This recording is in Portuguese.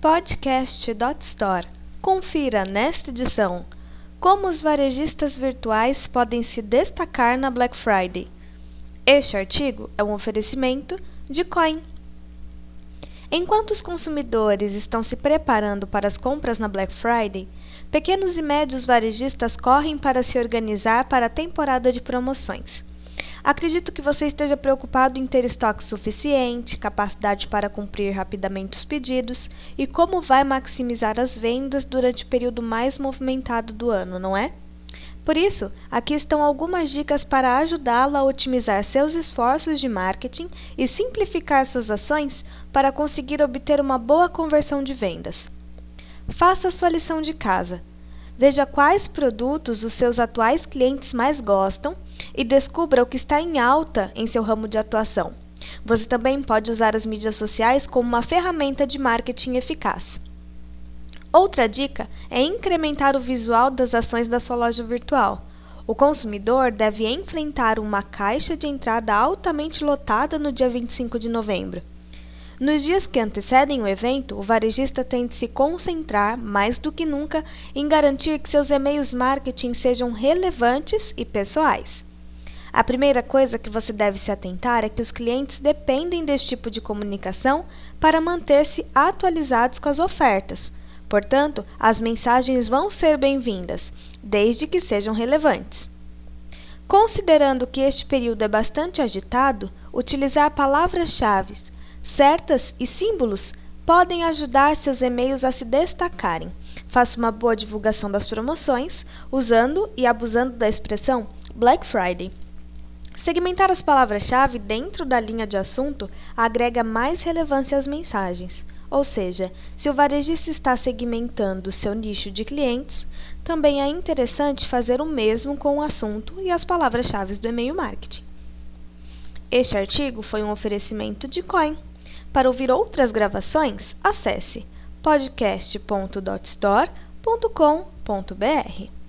Podcast.store. Confira nesta edição como os varejistas virtuais podem se destacar na Black Friday. Este artigo é um oferecimento de Coin. Enquanto os consumidores estão se preparando para as compras na Black Friday, pequenos e médios varejistas correm para se organizar para a temporada de promoções. Acredito que você esteja preocupado em ter estoque suficiente, capacidade para cumprir rapidamente os pedidos e como vai maximizar as vendas durante o período mais movimentado do ano, não é? Por isso, aqui estão algumas dicas para ajudá-lo a otimizar seus esforços de marketing e simplificar suas ações para conseguir obter uma boa conversão de vendas. Faça sua lição de casa. Veja quais produtos os seus atuais clientes mais gostam e descubra o que está em alta em seu ramo de atuação. Você também pode usar as mídias sociais como uma ferramenta de marketing eficaz. Outra dica é incrementar o visual das ações da sua loja virtual. O consumidor deve enfrentar uma caixa de entrada altamente lotada no dia 25 de novembro. Nos dias que antecedem o evento, o varejista tem de se concentrar mais do que nunca em garantir que seus e-mails marketing sejam relevantes e pessoais. A primeira coisa que você deve se atentar é que os clientes dependem desse tipo de comunicação para manter-se atualizados com as ofertas. Portanto, as mensagens vão ser bem-vindas, desde que sejam relevantes. Considerando que este período é bastante agitado, utilizar palavras-chave certas e símbolos podem ajudar seus e-mails a se destacarem. Faça uma boa divulgação das promoções usando e abusando da expressão Black Friday. Segmentar as palavras-chave dentro da linha de assunto agrega mais relevância às mensagens. Ou seja, se o varejista está segmentando seu nicho de clientes, também é interessante fazer o mesmo com o assunto e as palavras-chave do e-mail marketing. Este artigo foi um oferecimento de Coin. Para ouvir outras gravações, acesse podcast.dotstore.com.br.